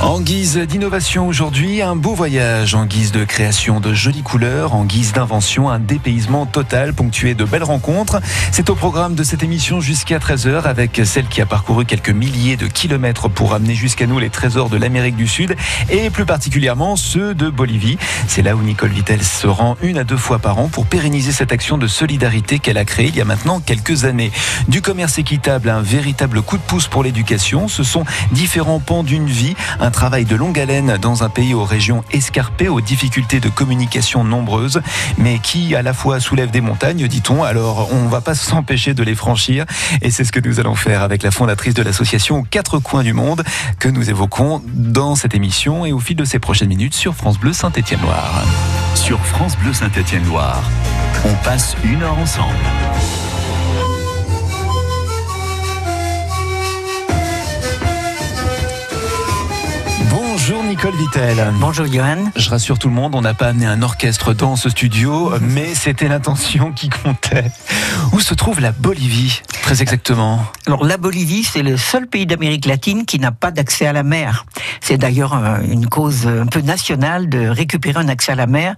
En guise d'innovation aujourd'hui, un beau voyage en guise de création de jolies couleurs, en guise d'invention, un dépaysement total ponctué de belles rencontres. C'est au programme de cette émission jusqu'à 13h avec celle qui a parcouru quelques milliers de kilomètres pour amener jusqu'à nous les trésors de l'Amérique du Sud et plus particulièrement ceux de Bolivie. C'est là où Nicole Vittel se rend une à deux fois par an pour pérenniser cette action de solidarité qu'elle a créée il y a maintenant quelques années. Du commerce équitable un véritable coup de pouce pour l'éducation, ce sont différents pans d'une vie, travail de longue haleine dans un pays aux régions escarpées, aux difficultés de communication nombreuses, mais qui à la fois soulève des montagnes, dit-on. Alors on ne va pas s'empêcher de les franchir, et c'est ce que nous allons faire avec la fondatrice de l'association Quatre Coins du Monde, que nous évoquons dans cette émission et au fil de ces prochaines minutes sur France Bleu Saint-Étienne-Loire. Sur France Bleu Saint-Étienne-Loire, on passe une heure ensemble. Nicole Vittel. Bonjour Johan. Je rassure tout le monde, on n'a pas amené un orchestre dans ce studio, mais c'était l'intention qui comptait. Où se trouve la Bolivie, très exactement Alors la Bolivie, c'est le seul pays d'Amérique latine qui n'a pas d'accès à la mer. C'est d'ailleurs euh, une cause un peu nationale de récupérer un accès à la mer.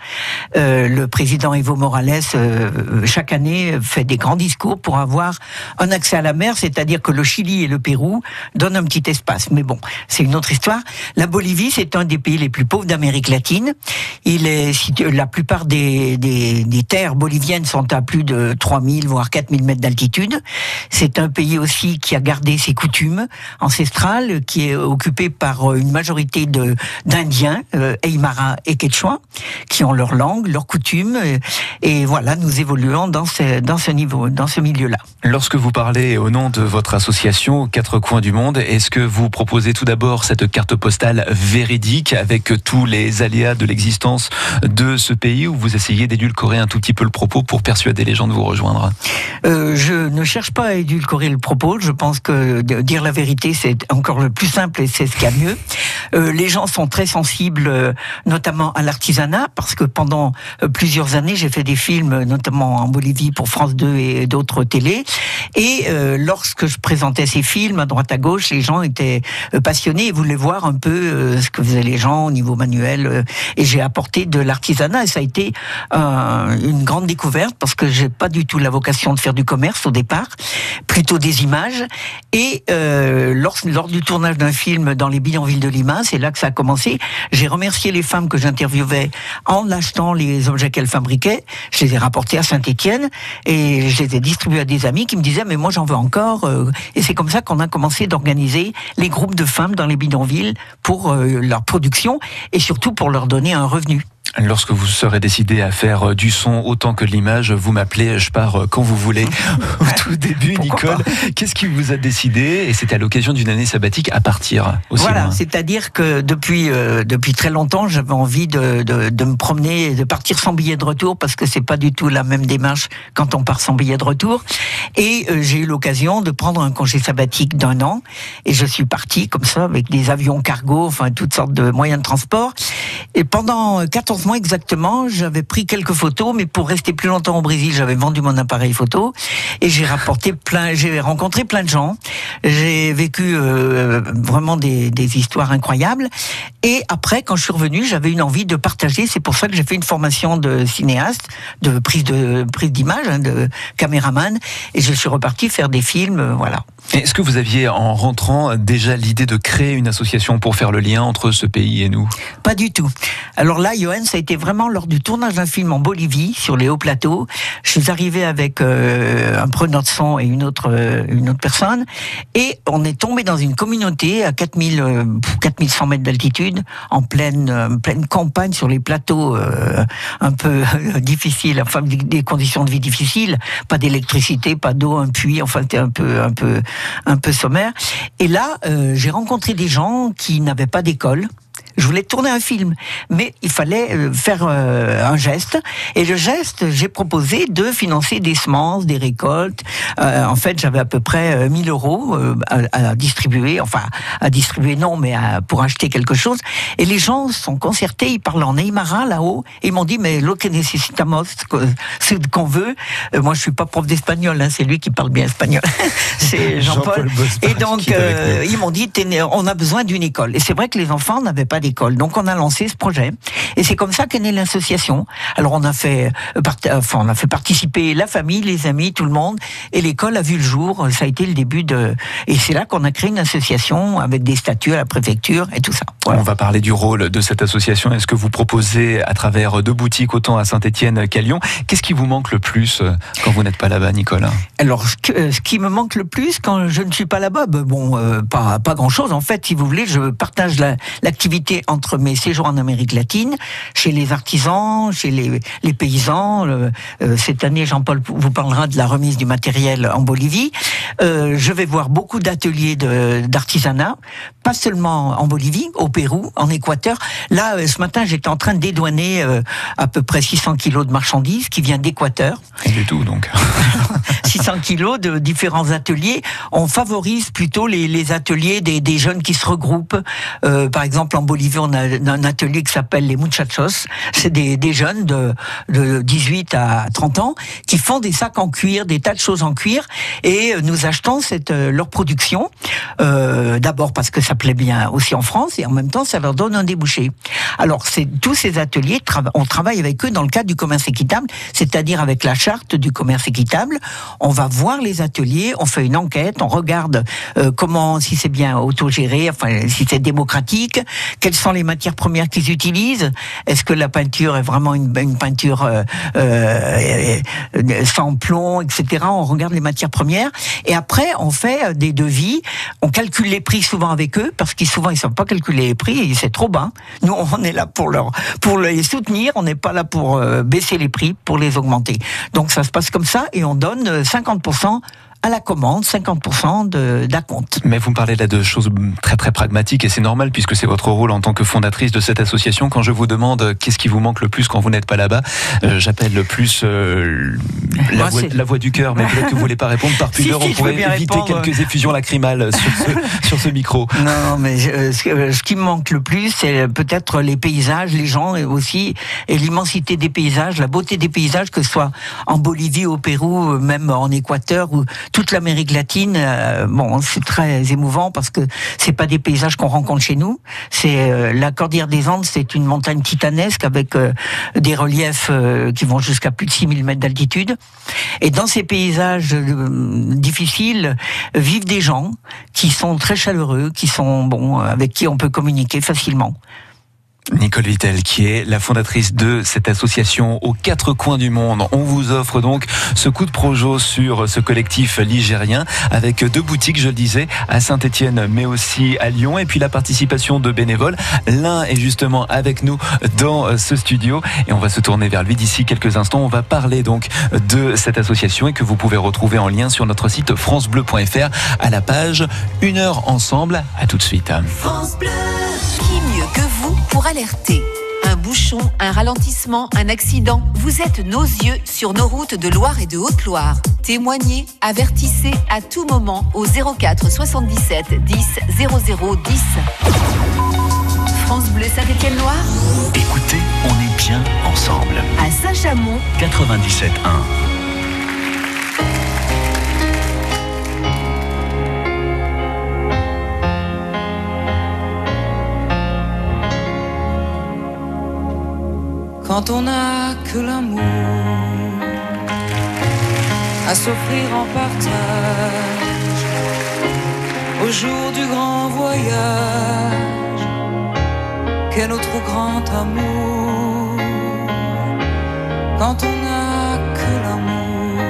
Euh, le président Evo Morales, euh, chaque année, fait des grands discours pour avoir un accès à la mer, c'est-à-dire que le Chili et le Pérou donnent un petit espace. Mais bon, c'est une autre histoire. La Bolivie, c'est un des pays les plus pauvres d'Amérique latine. Il est la plupart des, des, des terres boliviennes sont à plus de 3000 voire 4000 mètres d'altitude. C'est un pays aussi qui a gardé ses coutumes ancestrales, qui est occupé par une majorité de d'Indiens, euh, Aymara et Quechua, qui ont leur langue, leurs coutumes. Et voilà, nous évoluons dans ce, dans ce niveau, dans ce milieu-là. Lorsque vous parlez au nom de votre association Quatre Coins du Monde, est-ce que vous proposez tout d'abord cette carte postale avec tous les aléas de l'existence de ce pays ou vous essayez d'édulcorer un tout petit peu le propos pour persuader les gens de vous rejoindre? Euh, Je ne cherche pas à édulcorer le propos. Je pense que dire la vérité, c'est encore le plus simple et c'est ce qu'il y a mieux. Euh, les gens sont très sensibles, euh, notamment à l'artisanat, parce que pendant plusieurs années, j'ai fait des films, notamment en Bolivie pour France 2 et d'autres télés. Et lorsque je présentais ces films à droite à gauche, les gens étaient passionnés et voulaient voir un peu ce que faisaient les gens au niveau manuel. euh, et j'ai apporté de l'artisanat et ça a été euh, une grande découverte parce que j'ai pas du tout la vocation de faire du commerce au départ, plutôt des images. Et euh, lors, lors du tournage d'un film dans les bidonvilles de Lima, c'est là que ça a commencé. J'ai remercié les femmes que j'interviewais en achetant les objets qu'elles fabriquaient. Je les ai rapportés à Saint-Étienne et je les ai distribués à des amis qui me disaient mais moi j'en veux encore. Et c'est comme ça qu'on a commencé d'organiser les groupes de femmes dans les bidonvilles pour euh, leur production et surtout pour leur donner un revenu. Lorsque vous serez décidé à faire euh, du son autant que de l'image, vous m'appelez, je pars euh, quand vous voulez. Au tout début, Pourquoi Nicole, qu'est-ce qui vous a décidé, et c'était à l'occasion d'une année sabbatique, à partir aussi Voilà, c'est-à-dire que depuis euh, depuis très longtemps, j'avais envie de, de, de me promener, et de partir sans billet de retour parce que c'est pas du tout la même démarche quand on part sans billet de retour. Et euh, j'ai eu l'occasion de prendre un congé sabbatique d'un an et je suis parti comme ça avec des avions cargo, enfin toutes sortes de moyens de transport. Et pendant 14 mois exactement, j'avais pris quelques photos, mais pour rester plus longtemps au Brésil, j'avais vendu mon appareil photo et j'ai rapporté plein, j'ai rencontré plein de gens. J'ai vécu euh, vraiment des, des histoires incroyables. Et après, quand je suis revenu, j'avais une envie de partager. C'est pour ça que j'ai fait une formation de cinéaste, de prise de prise d'image, hein, de caméraman, et je suis reparti faire des films. euh, Voilà. Est-ce que vous aviez, en rentrant, déjà l'idée de créer une association pour faire le lien entre ce pays et nous? Pas du tout. Alors là, Johan, ça a été vraiment lors du tournage d'un film en Bolivie, sur les hauts plateaux. Je suis arrivé avec euh, un preneur de son et une autre, euh, une autre personne. Et on est tombé dans une communauté à 4000, euh, 4100 mètres d'altitude, en pleine, euh, pleine campagne, sur les plateaux euh, un peu difficiles, enfin des conditions de vie difficiles. Pas d'électricité, pas d'eau, un puits, enfin c'était un peu, un peu, un peu sommaire. Et là, euh, j'ai rencontré des gens qui n'avaient pas d'école Je voulais tourner un film, mais il fallait euh, faire euh, un geste. Et le geste, j'ai proposé de financer des semences, des récoltes. Euh, en fait, j'avais à peu près 1000 euros à, distribuer, enfin à distribuer non, mais pour acheter quelque chose. Et les gens sont concertés, ils parlent en aymara là-haut, et ils m'ont dit mais lo que necesitamos, ce qu'on veut. moi, je suis pas prof d'espagnol, hein, c'est lui qui parle bien espagnol, c'est Jean-Paul. et donc ils m'ont dit on a besoin d'une école. Et c'est vrai que les enfants n'avaient pas d'école. Donc on a lancé ce projet. Et c'est comme ça qu'est née l'association. Alors on a fait, euh, enfin, on a fait participer la famille, les amis, tout le monde. Et l'école a vu le jour. Ça a été le début de. Et c'est là qu'on a créé une association avec des statuts à la préfecture et tout ça. On va parler du rôle de cette association. Est-ce que vous proposez à travers deux boutiques autant à Saint-Étienne qu'à Lyon Qu'est-ce qui vous manque le plus euh, quand vous n'êtes pas là-bas, Nicolas Alors, euh, ce qui me manque le plus quand je ne suis pas là-bas, ben, bon, pas, pas grand-chose. En fait, si vous voulez, je partage l'activité entre mes séjours en Amérique latine, chez les artisans, chez les, les paysans. Euh, cette année, Jean-Paul vous parlera de la remise du matériel en Bolivie. Euh, je vais voir beaucoup d'ateliers d'artisanat, pas seulement en Bolivie, au Pérou, en Équateur. Là, euh, ce matin, j'étais en train de dédouaner à peu près 600 kilos de marchandises qui vient d'Équateur. Du tout, donc. 600 kilos de différents ateliers. On favorise plutôt les, les ateliers des, des, jeunes qui se regroupent. Euh, par exemple, en Bolivie, on a un atelier qui s'appelle les muchachos. C'est des, jeunes de, de 18 à 30 ans qui font des sacs en cuir, des tas de choses en cuir, et nous achetons euh, leur production. Euh, D'abord parce que ça plaît bien aussi en France, et en même temps, ça leur donne un débouché. Alors, tous ces ateliers, on travaille avec eux dans le cadre du commerce équitable, c'est-à-dire avec la charte du commerce équitable. On va voir les ateliers, on fait une enquête, on regarde euh, comment, si c'est bien autogéré, enfin si c'est démocratique, quelles sont les matières premières qu'ils utilisent, est-ce que la peinture est vraiment une, peinture euh, euh, sans plomb, etc. On regarde les matières premières et après on fait des devis, on calcule les prix souvent avec eux parce qu'ils souvent ils savent pas calculer les prix, c'est trop bas. Nous on est là pour leur pour les soutenir, on n'est pas là pour baisser les prix, pour les augmenter. Donc ça se passe comme ça et on donne 50% à la commande, 50% d'acompte. Mais vous me parlez là de choses très très pragmatiques et c'est normal puisque c'est votre rôle en tant que fondatrice de cette association. Quand je vous demande euh, qu'est-ce qui vous manque le plus quand vous n'êtes pas là-bas, euh, j'appelle le plus euh, la, voix, la, voix, du cœur, mais peut-être que vous voulez pas répondre par pudeur, on pourrait éviter quelques effusions lacrymales sur ce, sur ce micro. Non, mais ce, qui me manque le plus, c'est peut-être les paysages, les gens et aussi et l'immensité des paysages, la beauté des paysages, que ce soit en Bolivie, au Pérou, même en Équateur ou toute l'Amérique latine. Euh, bon, c'est très émouvant parce que c'est pas des paysages qu'on rencontre chez nous. C'est euh, la Cordillère des Andes, c'est une montagne titanesque avec euh, des reliefs qui vont jusqu'à plus de 6000 mètres d'altitude. Et dans ces paysages difficiles vivent des gens qui sont très chaleureux, qui sont bon, avec qui on peut communiquer facilement. Nicole Vittel, qui est la fondatrice de cette association aux quatre coins du monde. On vous offre donc ce coup de projo sur ce collectif ligérien avec deux boutiques, je le disais, à Saint-Etienne, mais aussi à Lyon. Et puis la participation de bénévoles. L'un est justement avec nous dans ce studio et on va se tourner vers lui d'ici quelques instants. On va parler donc de cette association et que vous pouvez retrouver en lien sur notre site francebleu.fr à la page Une heure ensemble. À tout de suite. Que vous pour alerter un bouchon, un ralentissement, un accident. Vous êtes nos yeux sur nos routes de Loire et de Haute-Loire. Témoignez, avertissez à tout moment au 04 77 10 00 10. France Bleu Saint-Étienne-Loire. Écoutez, on est bien ensemble. À Saint-Chamond. 97 quand on n'a que l'amour à s'offrir en partage au jour du grand voyage. Quel notre grand amour quand on n'a que l'amour,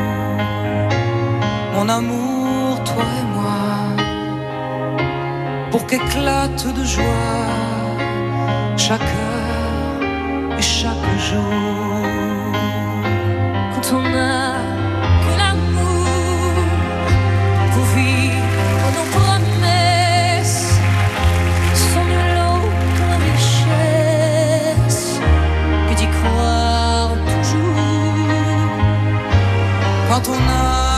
mon amour, toi et moi, pour qu'éclate de joie chacun quand on a que l'amour pour vivre nos promesses sont de l'autre richesse que d'y croire toujours. Quand on a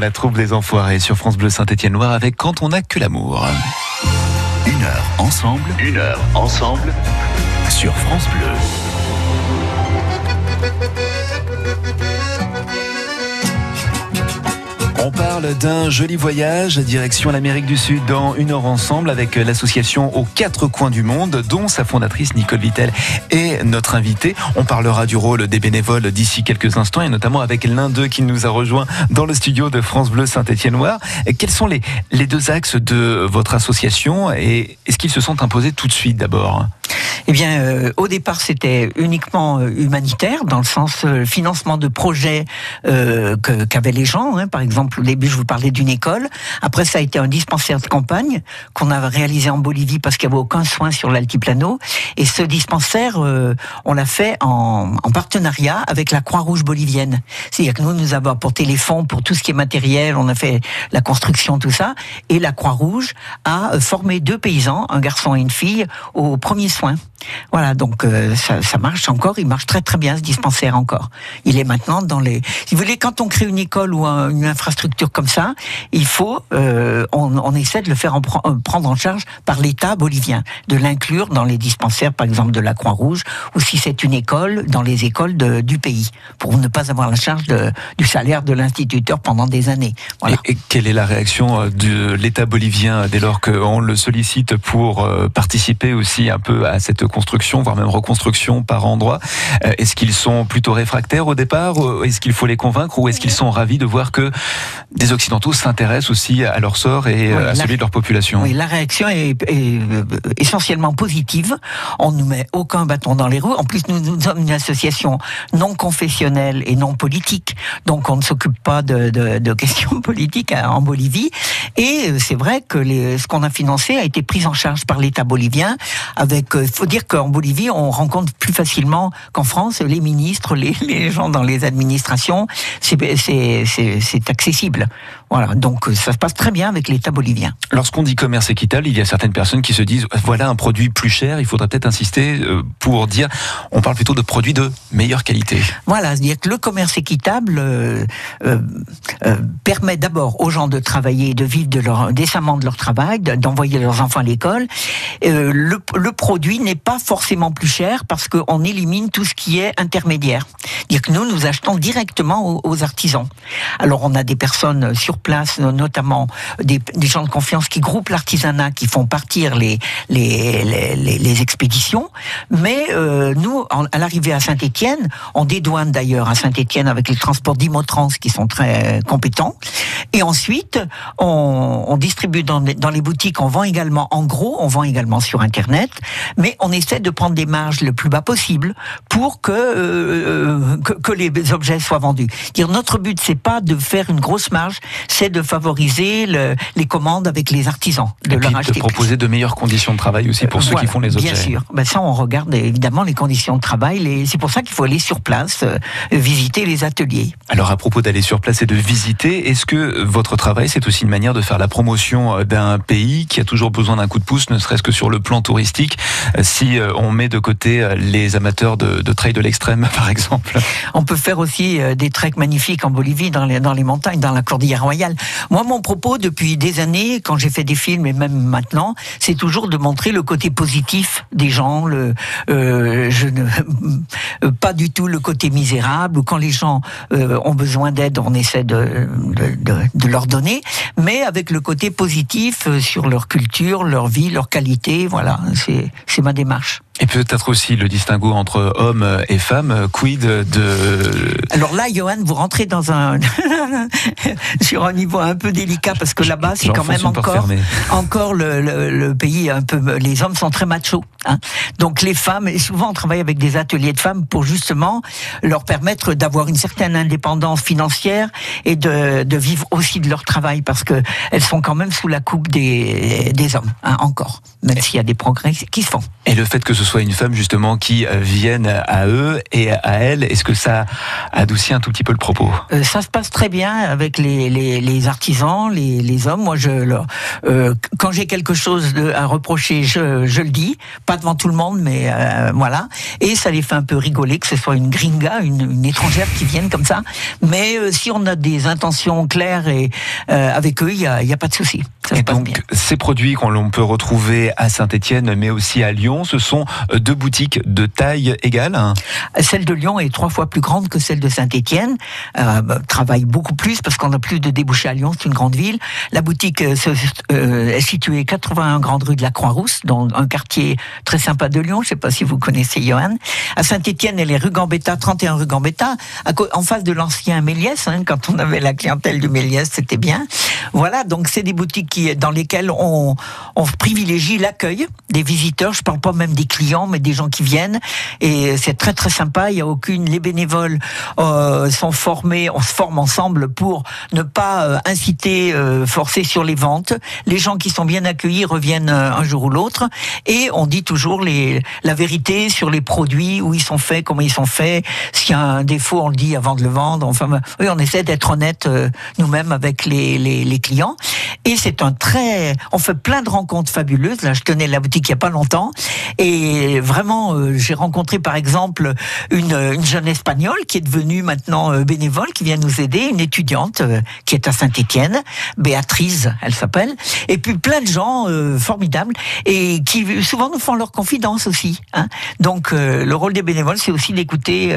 La troupe des enfoirés sur France Bleu Saint-Étienne-Loire avec Quand on n'a que l'amour. Une heure ensemble, une heure ensemble sur France Bleu. On parle d'un joli voyage direction l'Amérique du Sud dans une heure ensemble avec l'association aux quatre coins du monde dont sa fondatrice Nicole Vittel est notre invitée. On parlera du rôle des bénévoles d'ici quelques instants et notamment avec l'un d'eux qui nous a rejoint dans le studio de France Bleu Saint-Étienne-Loire. Quels sont les, les deux axes de votre association et est-ce qu'ils se sont imposés tout de suite d'abord? Eh bien, euh, au départ, c'était uniquement euh, humanitaire, dans le sens euh, financement de projets euh, qu'avaient les gens. hein. Par exemple, au début, je vous parlais d'une école. Après, ça a été un dispensaire de campagne qu'on a réalisé en Bolivie parce qu'il n'y avait aucun soin sur l'altiplano. Et ce dispensaire, euh, on l'a fait en, en partenariat avec la Croix-Rouge bolivienne. C'est-à-dire que nous, nous avons apporté les fonds pour tout ce qui est matériel, on a fait la construction, tout ça. Et la Croix-Rouge a formé deux paysans, un garçon et une fille, aux premiers soins. Voilà, donc euh, ça, marche encore, il marche très très bien ce dispensaire encore. Il est maintenant dans les. Si vous voulez, quand on crée une école ou un- une infrastructure comme ça, il faut, euh, on, essaie de le faire euh, prendre en charge par l'État bolivien, de l'inclure dans les dispensaires, par exemple de la Croix-Rouge, ou si c'est une école, dans les écoles du pays, pour ne pas avoir la charge du salaire de l'instituteur pendant des années. Et, quelle est la réaction de l'État bolivien dès lors qu'on le sollicite pour participer aussi un peu à cette construction, voire même reconstruction par endroit Euh, Est-ce qu'ils sont plutôt réfractaires au départ Est-ce qu'il faut les convaincre Ou est-ce qu'ils sont ravis de voir que des Occidentaux s'intéressent aussi à leur sort et euh, Oui, à celui de leur population? Oui, la réaction est, est, euh, essentiellement positive. On ne met aucun bâton dans les roues. En plus, nous, nous sommes une association non confessionnelle et non politique, donc on ne s'occupe pas de, de- de questions politiques hein, en Bolivie. Et c'est vrai que les, ce qu'on a financé a été pris en charge par l'État bolivien. Avec, faut dire qu'en Bolivie, on rencontre plus facilement qu'en France les ministres, les, gens dans les administrations. C'est accessible. Voilà, donc euh, ça se passe très bien avec l'État bolivien. Lorsqu'on dit commerce équitable, il y a certaines personnes qui se disent voilà un produit plus cher, il faudrait peut-être insister euh, pour dire on parle plutôt de produits de meilleure qualité. Voilà, c'est-à-dire que le commerce équitable euh, euh, euh, permet d'abord aux gens de travailler, de vivre de leur, décemment de leur travail, de- d'envoyer leurs enfants à l'école. Euh, le, le produit n'est pas forcément plus cher parce qu'on élimine tout ce qui est intermédiaire. C'est-à-dire que nous, nous achetons directement aux, aux artisans. Alors on a des personnes sur place, notamment des, des gens de confiance qui groupent l'artisanat, qui font partir les, les, les, les- les expéditions. Mais euh, nous, en- à l'arrivée à Saint-Étienne, on dédouane d'ailleurs à Saint-Étienne avec les transports d'Imotrans qui sont très compétents. Et ensuite, on, on distribue dans dans les boutiques, on vend également en gros, on vend également sur Internet, mais on essaie de prendre des marges le plus bas possible pour que, euh, que, que les objets soient vendus. Dire notre but, c'est pas de faire une grosse marge, c'est de favoriser le- les commandes avec les artisans, de Et puis de plus. proposer de meilleures conditions de travail aussi pour ceux qui font les objets. Bien sûr. Ben ça, on regarde évidemment les conditions de travail. les- C'est pour ça qu'il faut aller sur place, euh, visiter les ateliers. Alors à propos d'aller sur place et de visiter, est-ce que votre travail c'est aussi une manière de faire la promotion euh, d'un pays qui a toujours besoin d'un coup de pouce, ne serait-ce que sur le plan touristique, euh, si euh, on met de côté euh, les amateurs de, de trail de l'extrême par exemple? On peut faire aussi euh, des treks magnifiques en Bolivie, dans les, dans les montagnes, dans la Cordillère Royale. Moi, mon propos depuis des années, quand j'ai fait des films et même maintenant, c'est toujours de montrer le côté positif des gens, le, euh, je ne, pas du tout le côté misérable, ou quand les gens euh, ont besoin d'aide, on essaie de, de, de- de leur donner, mais avec le côté positif euh, sur leur culture, leur vie, leur qualité. Voilà, c'est c'est ma démarche. Et peut-être aussi le distinguo entre hommes et femmes, quid de... Alors là, Johan, vous rentrez dans un sur un niveau un peu délicat parce que là-bas, c'est quand même encore encore le, le, le pays un peu. Les hommes sont très machos. Hein. Donc les femmes, et souvent on travaille avec des ateliers de femmes pour justement leur permettre d'avoir une certaine indépendance financière et de, de vivre aussi de leur travail parce que elles sont quand même sous la coupe des, des hommes hein, encore, même s'il y a des progrès qui se font. Et le fait que ce soit une femme justement qui euh, vienne à eux et à elle, est-ce que ça adoucit un tout petit peu le propos? Euh, ça se passe très bien avec les, les, les artisans, les, les hommes. Moi, je euh, quand j'ai quelque chose de, à reprocher, je, je le dis, pas devant tout le monde, mais euh, voilà. Et ça les fait un peu rigoler que ce soit une gringa, une, une étrangère qui vienne comme ça. Mais euh, si on a des intentions claires et euh, avec eux, il y a, y a pas de souci. Ça Et donc, bien. ces produits qu'on l'on peut retrouver à Saint-Étienne, mais aussi à Lyon, ce sont euh, deux boutiques de taille égale. Celle de Lyon est trois fois plus grande que celle de Saint-Étienne. Euh, bah, travaille beaucoup plus parce qu'on a plus de débouchés à Lyon. C'est une grande ville. La boutique euh, euh, est située 81 Grande Rue de la Croix-Rousse, dans un quartier très sympa de Lyon. Je ne sais pas si vous connaissez Johan. À Saint-Étienne, elle est rue Gambetta, 31 rue Gambetta, en face de l'ancien Méliès. hein, quand on avait la clientèle du Méliès, c'était bien. Voilà, donc c'est des boutiques dans lesquelles on, privilégie l'accueil des visiteurs. Je parle pas même des clients, mais des gens qui viennent. Et c'est très très sympa. Il y a aucune. Les bénévoles euh, sont formés. On se forme ensemble pour ne pas euh, inciter, euh, forcer sur les ventes. Les gens qui sont bien accueillis reviennent un jour ou l'autre. Et on dit toujours la vérité sur les produits, où ils sont faits, comment ils sont faits. S'il y a un défaut, on le dit avant de le vendre. Enfin, oui, on essaie d'être honnête nous-mêmes avec les, les, les clients. Et c'est on fait plein de rencontres fabuleuses. Là, je tenais la boutique il y a pas longtemps, et vraiment, euh, j'ai rencontré par exemple une, une jeune espagnole qui est devenue maintenant euh, bénévole, qui vient nous aider, une étudiante euh, qui est à Saint-Étienne, Béatrice, elle s'appelle, et puis plein de gens formidables et qui souvent nous font leurs confidences aussi. Hein. Donc, le rôle des bénévoles, c'est aussi d'écouter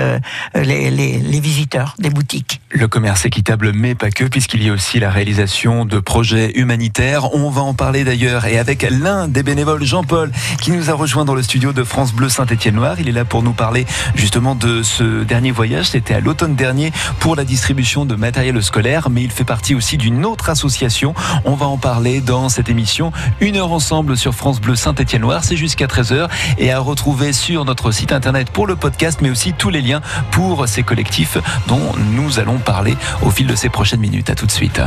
les visiteurs des boutiques. Le commerce équitable, mais pas que, puisqu'il y a aussi la réalisation de projets humanitaires. On va en parler d'ailleurs, et avec l'un des bénévoles, Jean-Paul, qui nous a rejoint dans le studio de France Bleu Saint-Étienne-Noir. Il est là pour nous parler justement de ce dernier voyage. C'était à l'automne dernier pour la distribution de matériel scolaire, mais il fait partie aussi d'une autre association. On va en parler dans cette émission. Une heure ensemble sur France Bleu Saint-Étienne-Noir. C'est jusqu'à 13h et à retrouver sur notre site internet pour le podcast, mais aussi tous les liens pour ces collectifs dont nous allons parler au fil de ces prochaines minutes. À tout de suite.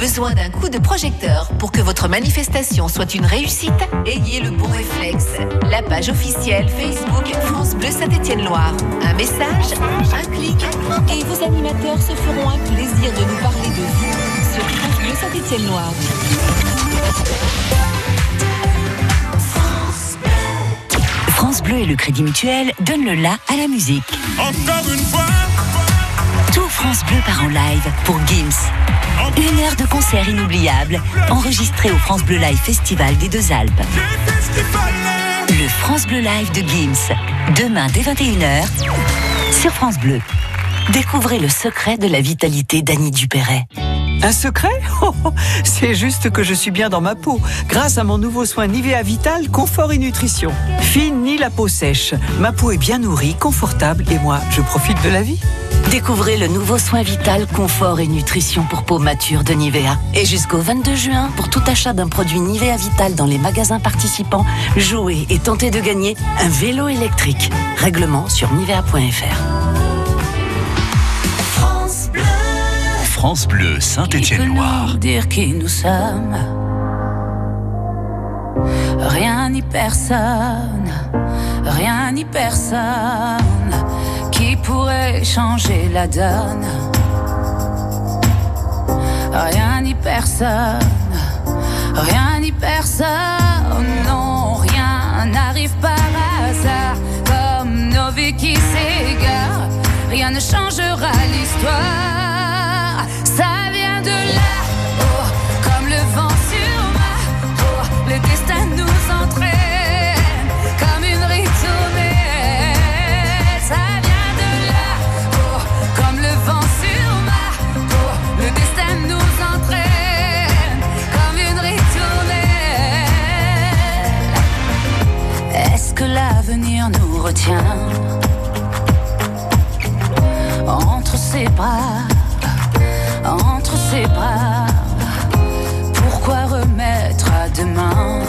Besoin d'un coup de projecteur pour que votre manifestation soit une réussite Ayez le bon réflexe. La page officielle Facebook France Bleu Saint-Étienne-Loire. Un message, un clic, et vos animateurs se feront un plaisir de nous parler de vous sur France Bleu Saint-Étienne-Loire. France Bleu et le Crédit Mutuel donnent le la à la musique. Encore une fois, France Bleu part en live pour Gims. Une heure de concert inoubliable, enregistré au France Bleu Live Festival des Deux Alpes. Le France Bleu Live de Gims. Demain dès 21h sur France Bleu. Découvrez le secret de la vitalité d'Annie Dupéret. Un secret? Oh, oh, C'est juste que je suis bien dans ma peau, grâce à mon nouveau soin Nivea Vital Confort et Nutrition. Fine ni la peau sèche. Ma peau est bien nourrie, confortable et moi, je profite de la vie. Découvrez le nouveau soin vital, confort et nutrition pour peau mature de Nivea. Et jusqu'au 22 juin, pour tout achat d'un produit Nivea Vital dans les magasins participants, jouez et tentez de gagner un vélo électrique. Règlement sur nivea.fr. France Bleu Saint-Étienne-Loire. dire qui nous sommes. Rien ni personne, rien ni personne qui pourrait changer la donne. Rien ni personne, rien ni personne, non, rien n'arrive par hasard. Comme nos vies qui s'égarent, rien ne changera l'histoire. Ça vient de là, oh, comme le vent sur ma le destin nous entraîne que l'avenir nous retient entre ses bras? entre ses bras. Pourquoi remettre à demain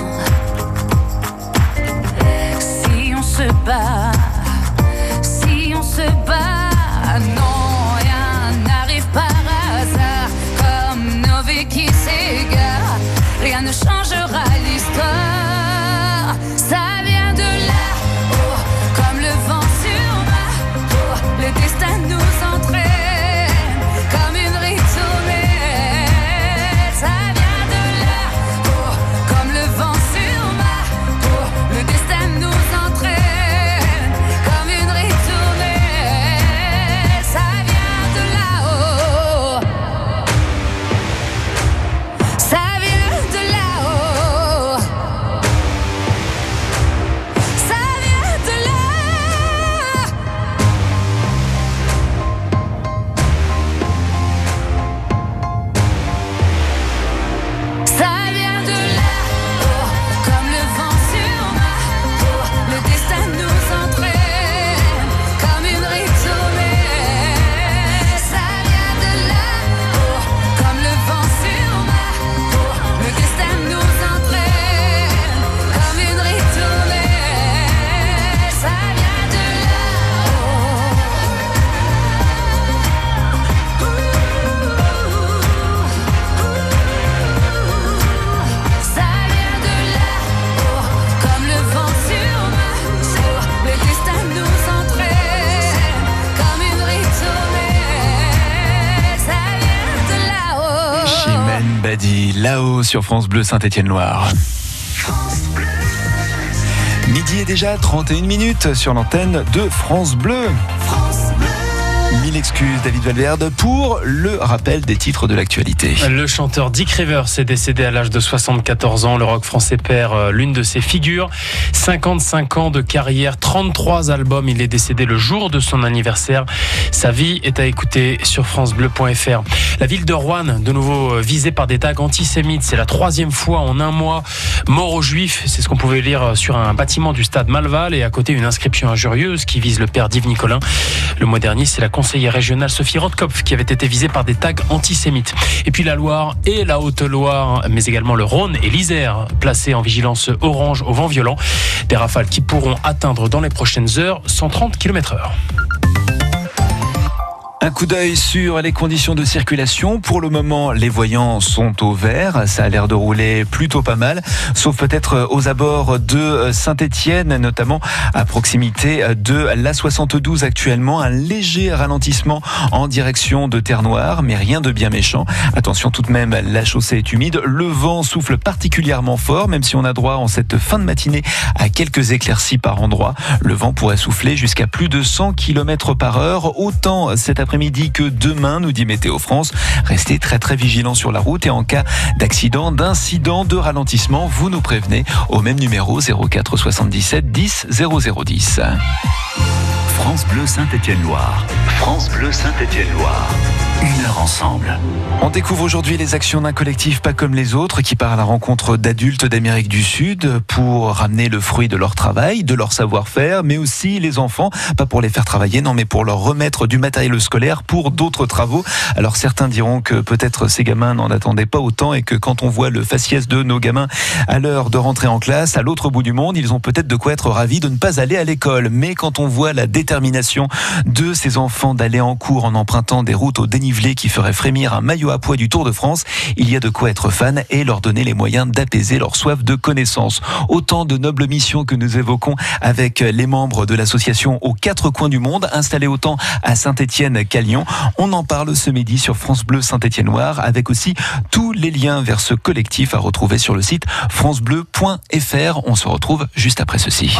là-haut sur France Bleu Saint-Étienne-Loire. Midi est déjà 31 minutes sur l'antenne de France Bleu. Mille excuses, David Valverde, pour le rappel des titres de l'actualité. Le chanteur Dick Rivers est décédé à l'âge de 74 ans. Le rock français perd euh, l'une de ses figures. 55 ans de carrière, 33 albums. Il est décédé le jour de son anniversaire. Sa vie est à écouter sur francebleu.fr. La ville de Rouen, de nouveau euh, visée par des tags antisémites. C'est la troisième fois en un mois. Mort aux juifs, c'est ce qu'on pouvait lire sur un bâtiment du stade Malval et à côté une inscription injurieuse qui vise le père d'Yves Nicolin. Le mois dernier, c'est la conseillère régionale Sophie Rotkopf qui avait été visée par des tags antisémites. Et puis la Loire et la Haute-Loire, mais également le Rhône et l'Isère, placés en vigilance orange au vent violent. Des rafales qui pourront atteindre dans les prochaines heures 130 km heure. Un coup d'œil sur les conditions de circulation. Pour le moment, les voyants sont au vert. Ça a l'air de rouler plutôt pas mal, sauf peut-être aux abords de Saint-Étienne, notamment à proximité de la 72 actuellement. Un léger ralentissement en direction de Terre-Noire, mais rien de bien méchant. Attention tout de même, la chaussée est humide. Le vent souffle particulièrement fort, même si on a droit en cette fin de matinée à quelques éclaircies par endroit. Le vent pourrait souffler jusqu'à plus de 100 km par heure. Autant cet après après-midi que demain, nous dit Météo France. Restez très très vigilants sur la route et en cas d'accident, d'incident, de ralentissement, vous nous prévenez au même numéro 04 77 10 0010. France Bleu Saint-Étienne-Loire. France Bleu Saint-Étienne-Loire. Une heure ensemble. On découvre aujourd'hui les actions d'un collectif pas comme les autres qui part à la rencontre d'adultes d'Amérique du Sud pour ramener le fruit de leur travail, de leur savoir-faire, mais aussi les enfants, pas pour les faire travailler, non, mais pour leur remettre du matériel scolaire pour d'autres travaux. Alors certains diront que peut-être ces gamins n'en attendaient pas autant et que quand on voit le faciès de nos gamins à l'heure de rentrer en classe, à l'autre bout du monde, ils ont peut-être de quoi être ravis de ne pas aller à l'école. Mais quand on voit la détermination de ces enfants d'aller en cours en empruntant des routes au dénivelé qui feraient frémir un maillot à poids du Tour de France, il y a de quoi être fan et leur donner les moyens d'apaiser leur soif de connaissance. Autant de nobles missions que nous évoquons avec les membres de l'association aux quatre coins du monde, installés autant à Saint-Étienne qu'à Lyon. On en parle ce midi sur France Bleu Saint-Étienne-Noir avec aussi tous les liens vers ce collectif à retrouver sur le site francebleu.fr. On se retrouve juste après ceci.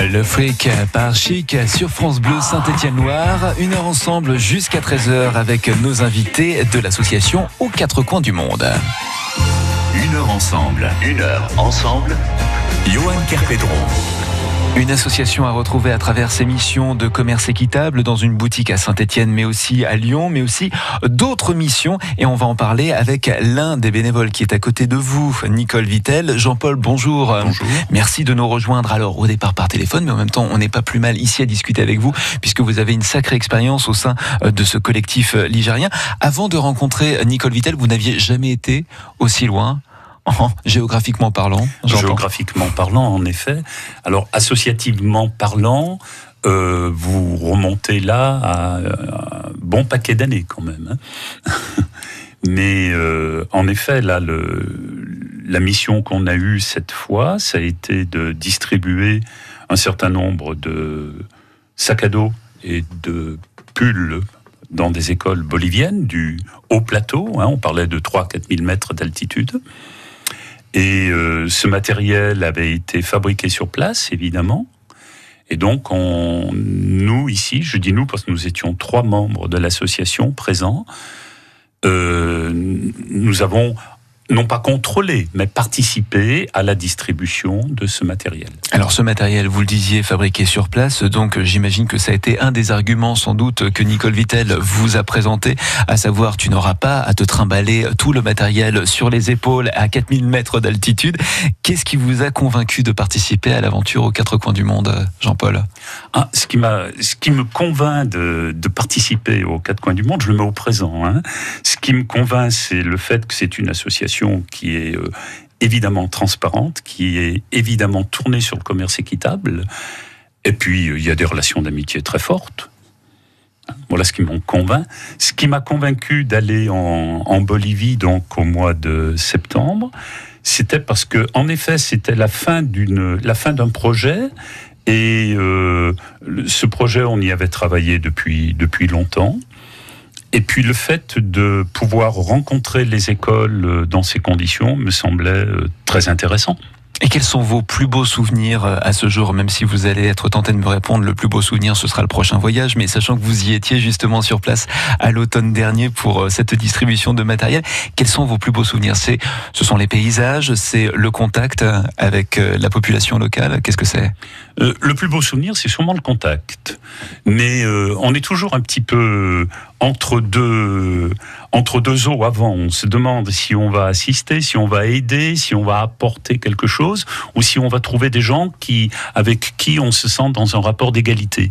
Le Freak par Chic sur France Bleu Saint-Étienne-Loire. Une heure ensemble jusqu'à 13h avec nos invités de l'association aux quatre coins du monde. Une heure ensemble. Une heure ensemble. Johan Kerpedron. Une association à retrouver à travers ses missions de commerce équitable dans une boutique à Saint-Etienne, mais aussi à Lyon, mais aussi d'autres missions. Et on va en parler avec l'un des bénévoles qui est à côté de vous, Nicole Vittel. Jean-Paul, bonjour. Bonjour. Merci de nous rejoindre. Alors, au départ par téléphone, mais en même temps, on n'est pas plus mal ici à discuter avec vous, puisque vous avez une sacrée expérience au sein de ce collectif ligérien. Avant de rencontrer Nicole Vittel, vous n'aviez jamais été aussi loin géographiquement parlant Géographiquement parlant, en effet. Alors, associativement parlant, euh, vous remontez là à un bon paquet d'années quand même. Hein. Mais euh, en effet, là, la mission qu'on a eue cette fois, ça a été de distribuer un certain nombre de sacs à dos et de pulls dans des écoles boliviennes du haut plateau. Hein, on parlait de 3-4 000 mètres d'altitude. Et euh, ce matériel avait été fabriqué sur place, évidemment. Et donc, on, nous, ici, je dis nous parce que nous étions trois membres de l'association présents, euh, nous avons non pas contrôler, mais participer à la distribution de ce matériel. Alors ce matériel, vous le disiez, fabriqué sur place, donc j'imagine que ça a été un des arguments sans doute que Nicole Vittel vous a présenté, à savoir tu n'auras pas à te trimballer tout le matériel sur les épaules à 4000 mètres d'altitude. Qu'est-ce qui vous a convaincu de participer à l'aventure aux quatre coins du monde, Jean-Paul? Ah, ce, qui m'a, ce qui me convainc de, de, participer aux quatre coins du monde, je le mets au présent. Hein. Ce qui me convainc, c'est le fait que c'est une association qui est euh, évidemment transparente, qui est évidemment tournée sur le commerce équitable. Et puis, euh, il y a des relations d'amitié très fortes. Voilà ce qui m'a convaincu. Ce qui m'a convaincu d'aller en, Bolivie, donc au mois de septembre, c'était parce que, en effet, c'était la fin d'une, la fin d'un projet. Et euh, ce projet, on y avait travaillé depuis depuis longtemps. Et puis le fait de pouvoir rencontrer les écoles euh, dans ces conditions me semblait euh, très intéressant. Et quels sont vos plus beaux souvenirs euh, à ce jour? Même si vous allez être tenté de me répondre, le plus beau souvenir, ce sera le prochain voyage. Mais sachant que vous y étiez justement sur place à l'automne dernier pour cette distribution de matériel, quels sont vos plus beaux souvenirs? C'est, Ce sont les paysages, c'est le contact avec la population locale? Qu'est-ce que c'est? Le plus beau souvenir, c'est sûrement le contact. Mais on est toujours un petit peu entre deux, entre deux eaux avant. On se demande si on va assister, si on va aider, si on va apporter quelque chose, ou si on va trouver des gens qui, avec qui on se sent dans un rapport d'égalité.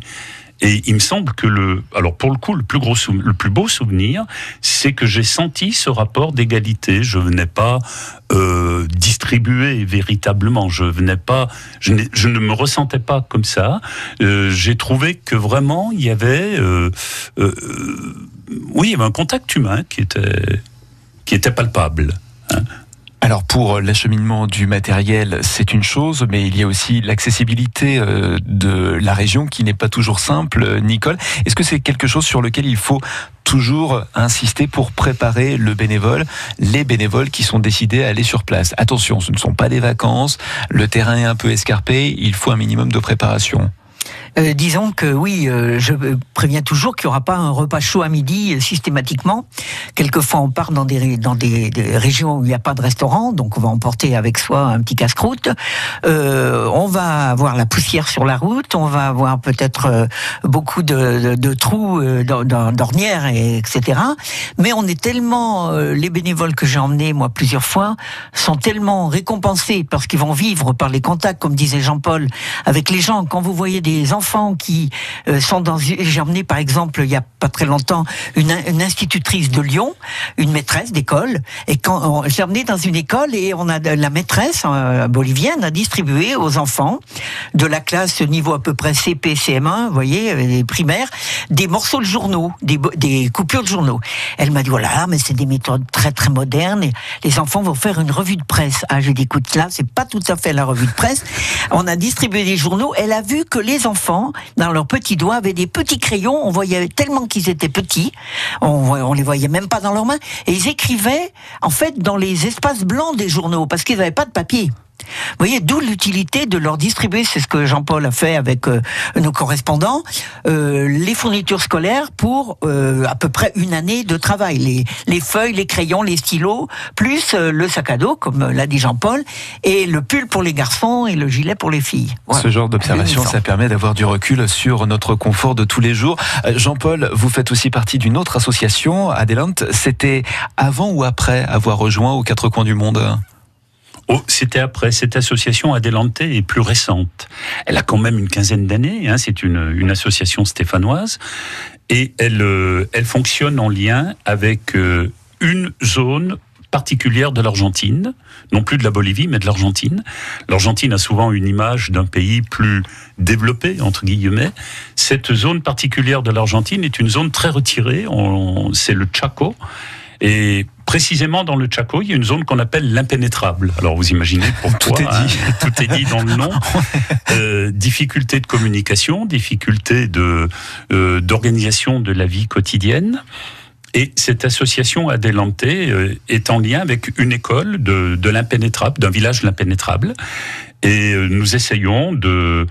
Et il me semble que le, alors pour le coup, le plus gros, le plus beau souvenir, c'est que j'ai senti ce rapport d'égalité. Je venais pas euh, distribuer véritablement. Je venais pas, je, ne me ressentais pas comme ça. Euh, j'ai trouvé que vraiment il y avait, euh, oui, il y avait un contact humain qui était, qui était palpable. Hein. Alors pour l'acheminement du matériel, c'est une chose, mais il y a aussi l'accessibilité euh, de la région qui n'est pas toujours simple. Nicole, est-ce que c'est quelque chose sur lequel il faut toujours insister pour préparer le bénévole, les bénévoles qui sont décidés à aller sur place? Attention, ce ne sont pas des vacances, le terrain est un peu escarpé, il faut un minimum de préparation. Euh, disons que oui, euh, je préviens toujours qu'il n'y aura pas un repas chaud à midi euh, systématiquement. Quelquefois, on part dans des, dans des, régions où il n'y a pas de restaurant, donc on va emporter avec soi un petit casse-croûte. on va avoir la poussière sur la route, on va avoir peut-être beaucoup de, de, de trous d'ornières, etc. Mais on est tellement, les bénévoles que j'ai emmenés, moi, plusieurs fois, sont tellement récompensés parce qu'ils vont vivre par les contacts, comme disait Jean-Paul, avec les gens. Quand vous voyez des enfants qui euh, sont dans. J'ai emmené par exemple il y a pas très longtemps une, institutrice de Lyon, une maîtresse d'école, et quand j'ai emmené dans une école et on a la maîtresse euh, bolivienne a distribué aux enfants de la classe niveau à peu près CP CM1, vous voyez, euh, les primaires, des morceaux de journaux, des, coupures de journaux. Elle m'a dit voilà, mais c'est des méthodes très très modernes. Les enfants vont faire une revue de presse. Ah, j'ai dit écoute là, c'est pas tout à fait la revue de presse. On a distribué des journaux. Elle a vu que les enfants dans leurs petits doigts, avaient des petits crayons. On voyait tellement qu'ils étaient petits, on, on les voyait même pas dans leurs mains. Et ils écrivaient, en fait, dans les espaces blancs des journaux, parce qu'ils n'avaient pas de papier. Vous voyez, d'où l'utilité de leur distribuer, c'est ce que Jean-Paul a fait avec euh, nos correspondants, euh, les fournitures scolaires pour euh, à peu près une année de travail. Les, les feuilles, les crayons, les stylos, plus le sac à dos, comme l'a dit Jean-Paul, et le pull pour les garçons et le gilet pour les filles. Voilà. Ce genre d'observation, ça permet d'avoir du recul sur notre confort de tous les jours. Jean-Paul, vous faites aussi partie d'une autre association, Adelant. C'était avant ou après avoir rejoint aux quatre coins du monde? Oh, c'était après. Cette association Adelante est plus récente. Elle a quand même une quinzaine d'années. Hein, c'est une, une association stéphanoise. Et elle, euh, elle fonctionne en lien avec euh, une zone particulière de l'Argentine, non plus de la Bolivie, mais de l'Argentine. L'Argentine a souvent une image d'un pays plus développé, entre guillemets. Cette zone particulière de l'Argentine est une zone très retirée, c'est le Chaco. Et précisément dans le Chaco, il y a une zone qu'on appelle l'impénétrable. Alors vous imaginez pourquoi Tout est dit. hein, tout est dit dans le nom. Euh, difficulté de communication, difficulté de euh, d'organisation de la vie quotidienne. Et cette association Adelante euh, est en lien avec une école de, de l'impénétrable, d'un village de l'impénétrable. Et nous essayons de,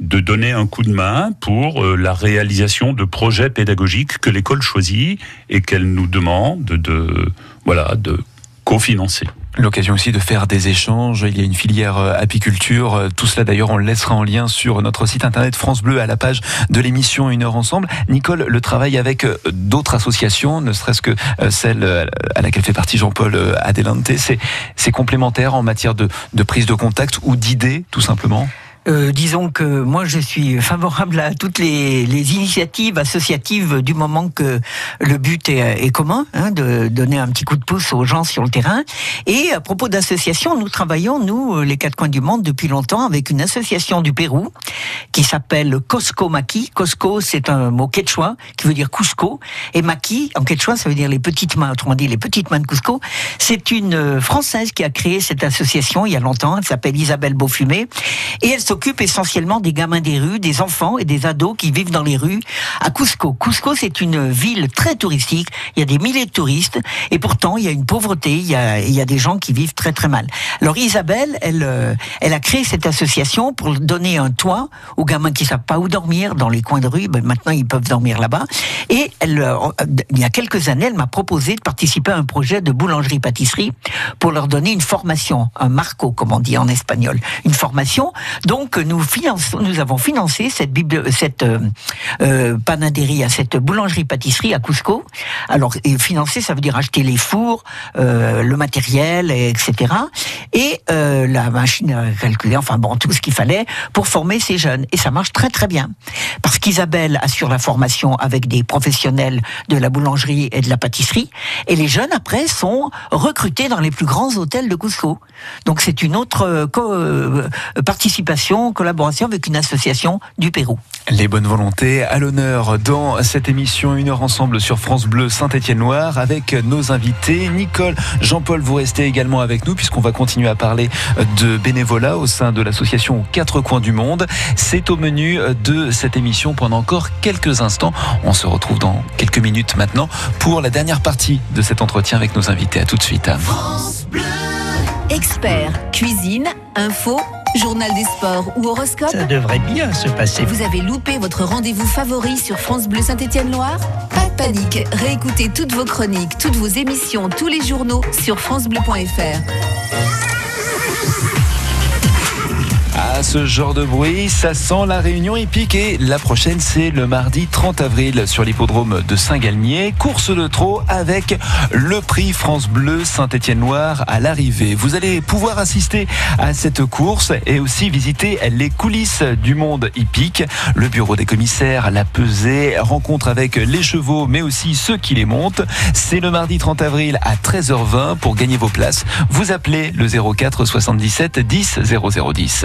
de donner un coup de main pour euh, la réalisation de projets pédagogiques que l'école choisit et qu'elle nous demande de, voilà, de cofinancer. L'occasion aussi de faire des échanges. Il y a une filière euh, apiculture. Euh, Tout cela d'ailleurs, on le laissera en lien sur notre site internet France Bleu à la page de l'émission Une heure ensemble. Nicole, le travail avec d'autres associations, ne serait-ce que celle à laquelle fait partie Jean-Paul Adelante, c'est complémentaire en matière de prise de contact ou d'idées, tout simplement? Euh, disons que moi je suis favorable à toutes les, les initiatives associatives du moment que le but est, est commun, hein, de donner un petit coup de pouce aux gens sur le terrain. Et à propos d'associations, nous travaillons, nous, les quatre coins du monde, depuis longtemps avec une association du Pérou qui s'appelle Cosco Maki. Cosco, c'est un mot quechua qui veut dire Cusco. Et Maki, en quechua, ça veut dire les petites mains, autrement dit les petites mains de Cusco. C'est une euh, Française qui a créé cette association il y a longtemps. Elle s'appelle Isabelle Beaufumé. Et s'occupe essentiellement des gamins des rues, des enfants et des ados qui vivent dans les rues à Cusco. Cusco, c'est une ville très touristique. Il y a des milliers de touristes. Et pourtant, il y a une pauvreté. Il y a, des gens qui vivent très très mal. Alors Isabelle, elle, euh, elle a créé cette association pour donner un toit aux gamins qui savent pas où dormir dans les coins de rue. Ben, maintenant, ils peuvent dormir là-bas. Et elle, euh, il y a quelques années, elle m'a proposé de participer à un projet de boulangerie-pâtisserie pour leur donner une formation, un marco, comme on dit en espagnol, une formation. Donc, nous finançons, nous avons financé cette bibli- cette euh, euh, panaderie, cette boulangerie-pâtisserie à Cusco. Alors, et financer, ça veut dire acheter les fours, euh, le matériel, et etc. Et la machine à calculer, enfin bon, tout ce qu'il fallait pour former ces jeunes. Et ça marche très très bien. Parce qu'Isabelle assure la formation avec des professionnels de la boulangerie et de la pâtisserie. Et les jeunes, après, sont recrutés dans les plus grands hôtels de Cusco. Donc c'est une autre euh, participation, collaboration avec une association du Pérou. Les bonnes volontés à l'honneur dans cette émission Une heure ensemble sur France Bleu Saint-Étienne-Loire avec nos invités. Nicole, Jean-Paul, vous restez également avec nous puisqu'on va continuer à parler de bénévolat au sein de l'association aux quatre coins du monde. C'est au menu de cette émission pendant encore quelques instants. On se retrouve dans quelques minutes maintenant pour la dernière partie de cet entretien avec nos invités. À tout de suite. Experts, cuisine, info, journal des sports ou horoscope Ça devrait bien se passer. Vous avez loupé votre rendez-vous favori sur France Bleu Saint-Étienne-Loire? Pas de panique, réécoutez toutes vos chroniques, toutes vos émissions, tous les journaux sur francebleu.fr. À ce genre de bruit, ça sent la réunion épique et la prochaine c'est le mardi 30 avril sur l'hippodrome de Saint-Galmier. Course de trot avec le prix France Bleu Saint-Étienne-Loire à l'arrivée. Vous allez pouvoir assister à cette course et aussi visiter les coulisses du monde hippique. Le bureau des commissaires, la pesée, rencontre avec les chevaux mais aussi ceux qui les montent. C'est le mardi 30 avril à 13h20 pour gagner vos places. Vous appelez le 04 77 10 0010.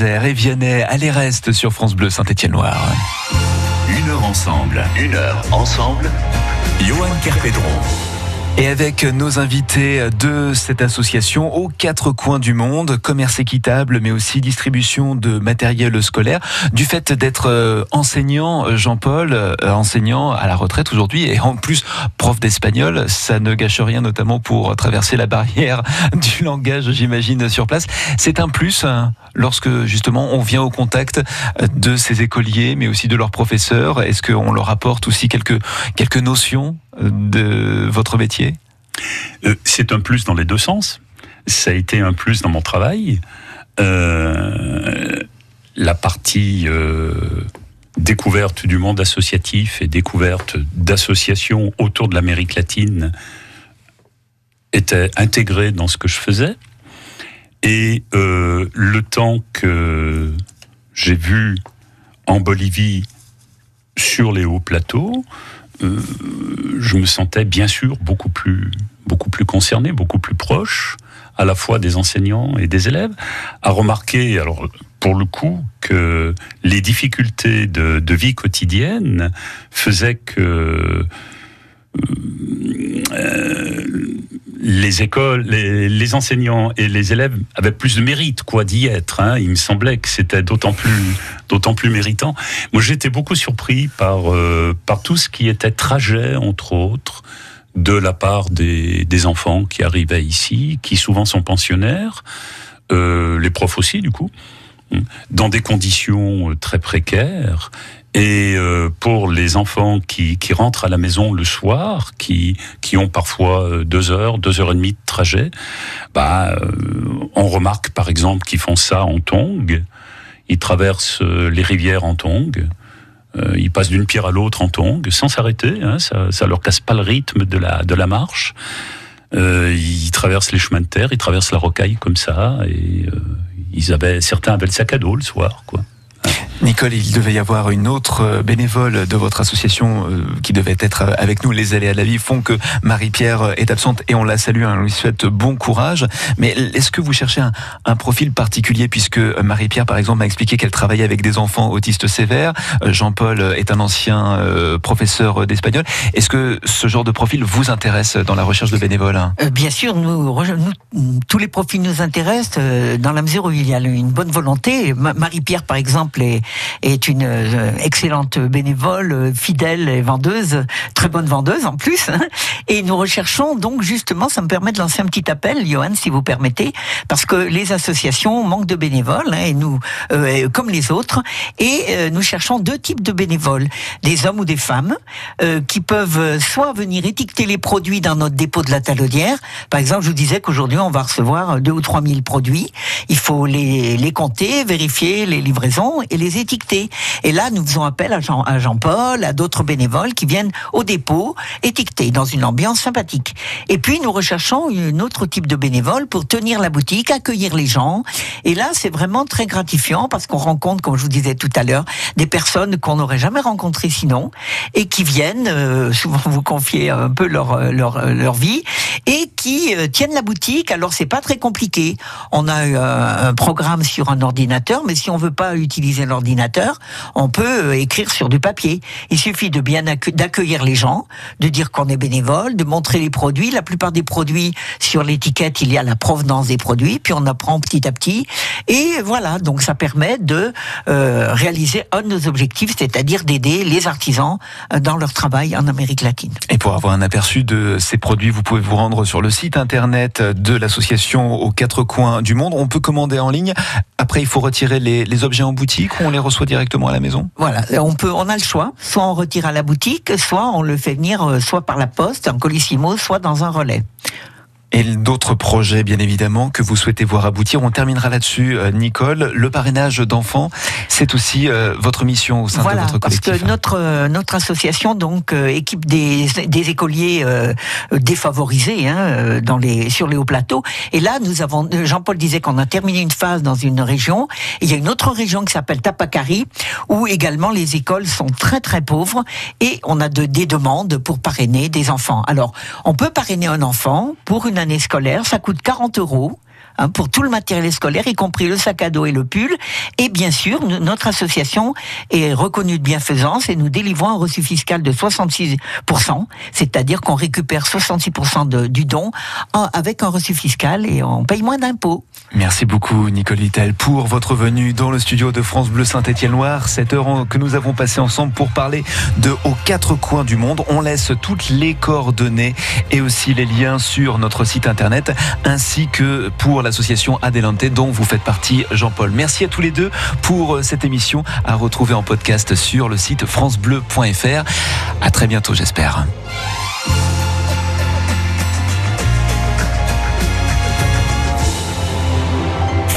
Et Vianney, allez reste sur France Bleu Saint-Étienne-Loire. Une heure ensemble, une heure ensemble. Johan Kerpedron. Et avec nos invités de cette association aux quatre coins du monde, commerce équitable, mais aussi distribution de matériel scolaire, du fait d'être euh, enseignant, Jean-Paul, euh, enseignant à la retraite aujourd'hui, et en plus prof d'espagnol, ça ne gâche rien, notamment pour traverser la barrière du langage, j'imagine, sur place. C'est un plus hein, lorsque justement on vient au contact de ces écoliers, mais aussi de leurs professeurs. Est-ce qu'on leur apporte aussi quelques, quelques notions? De votre métier Euh, C'est un plus dans les deux sens. Ça a été un plus dans mon travail. Euh, la partie euh, découverte du monde associatif et découverte d'associations autour de l'Amérique latine était intégrée dans ce que je faisais. Et le temps que j'ai vu en Bolivie sur les hauts plateaux, euh, je me sentais bien sûr beaucoup plus, beaucoup plus concerné, beaucoup plus proche, à la fois des enseignants et des élèves, à remarquer, alors pour le coup, que les difficultés de, de vie quotidienne faisaient que euh, les écoles, les, les enseignants et les élèves avaient plus de mérite, quoi, d'y être. hein. Il me semblait que c'était d'autant plus, d'autant plus méritant. Moi, j'étais beaucoup surpris par, euh, par tout ce qui était trajet, entre autres, de la part des, des enfants qui arrivaient ici, qui souvent sont pensionnaires, euh, les profs aussi, du coup, dans des conditions euh, très précaires. Et euh, pour les enfants qui, qui rentrent à la maison le soir, qui, qui ont parfois euh, deux heures, deux heures et demie de trajet, bah, euh, on remarque par exemple qu'ils font ça en tongue. Ils traversent les rivières en. Euh, ils passent d'une pierre à l'autre en tongue, sans s'arrêter. Hein, ça, ça leur casse pas le rythme de la, de la marche. Ils traversent les chemins de terre, ils traversent la rocaille comme ça. Et ils avaient, certains avaient le sac à dos le soir, quoi. Nicole, il devait y avoir une autre euh, bénévole de votre association euh, qui devait être euh, avec nous. Les aléas de la vie font que Marie-Pierre est absente et on la salue, hein, on lui souhaite bon courage. Mais est-ce que vous cherchez un, profil particulier puisque Marie-Pierre, par exemple, m'a expliqué qu'elle travaillait avec des enfants autistes sévères. Jean-Paul est un ancien professeur d'espagnol. Est-ce que ce genre de profil vous intéresse dans la recherche de bénévoles hein? Bien sûr, nous, tous les profils nous intéressent dans la mesure où il y a une bonne volonté. Ma- Marie-Pierre, par exemple, est, une euh, excellente bénévole, euh, fidèle et vendeuse, très bonne vendeuse en plus. Et nous recherchons donc justement, ça me permet de lancer un petit appel, Johan, si vous permettez, parce que les associations manquent de bénévoles, hein, et nous, euh, comme les autres, et nous cherchons deux types de bénévoles, des hommes ou des femmes, qui peuvent soit venir étiqueter les produits dans notre dépôt de la Talaudière. Par exemple, je vous disais qu'aujourd'hui, on va recevoir deux ou trois mille produits. Il faut les, les compter, vérifier les livraisons et les étiqueter. Et là, nous faisons appel à Jean- à Jean-Paul, à d'autres bénévoles qui viennent au dépôt étiqueter dans une ambiance sympathique. Et puis, nous recherchons un autre type de bénévoles pour tenir la boutique, accueillir les gens. Et là, c'est vraiment très gratifiant parce qu'on rencontre, comme je vous disais tout à l'heure, des personnes qu'on n'aurait jamais rencontrées sinon et qui viennent euh, souvent vous confier un peu leur euh, leur, euh, leur vie et qui tiennent la boutique. Alors c'est pas très compliqué. On a euh, un programme sur un ordinateur, mais si on veut pas utiliser l'ordinateur, on peut euh, écrire sur du papier. Il suffit de bien accue- d'accueillir les gens, de dire qu'on est bénévole, de montrer les produits. La plupart des produits sur l'étiquette, il y a la provenance des produits, puis on apprend petit à petit. Et voilà, donc ça permet de euh, réaliser un de nos objectifs, c'est-à-dire d'aider les artisans euh, dans leur travail en Amérique latine. Et pour avoir un aperçu de ces produits, vous pouvez vous rendre sur le site internet de l'association aux quatre coins du monde. On peut commander en ligne. Après, il faut retirer les, les objets en boutique ou on les reçoit directement à la maison Voilà, on peut, on a le choix. Soit on retire à la boutique, soit on le fait venir, euh, soit par la poste, en colissimo, soit dans un relais. Et d'autres projets, bien évidemment, que vous souhaitez voir aboutir. On terminera là-dessus, euh, Nicole. Le parrainage d'enfants, c'est aussi euh, votre mission au sein voilà, de votre parce collectif. que notre euh, notre association donc euh, équipe des, des écoliers euh, défavorisés hein, euh, dans les sur les hauts plateaux. Et là, nous avons Jean-Paul disait qu'on a terminé une phase dans une région. Et il y a une autre région qui s'appelle Tapacari où également les écoles sont très très pauvres et on a de, des demandes pour parrainer des enfants. Alors, on peut parrainer un enfant pour une scolaire, ça coûte 40 euros. hein, pour tout le matériel scolaire, y compris le sac à dos et le pull. Et bien sûr, notre association est reconnue de bienfaisance et nous délivrons un reçu fiscal de 66%, c'est-à-dire qu'on récupère 66% de- du don avec un reçu fiscal et on paye moins d'impôts. Merci beaucoup, Nicole Vittel, pour votre venue dans le studio de France Bleu Saint-Étienne-Loire. Cette heure que nous avons passée ensemble pour parler de aux quatre coins du monde. On laisse toutes les coordonnées et aussi les liens sur notre site internet, ainsi que pour l'association Adelante, dont vous faites partie, Jean-Paul. Merci à tous les deux pour euh, cette émission à retrouver en podcast sur le site francebleu.fr. À très bientôt, j'espère.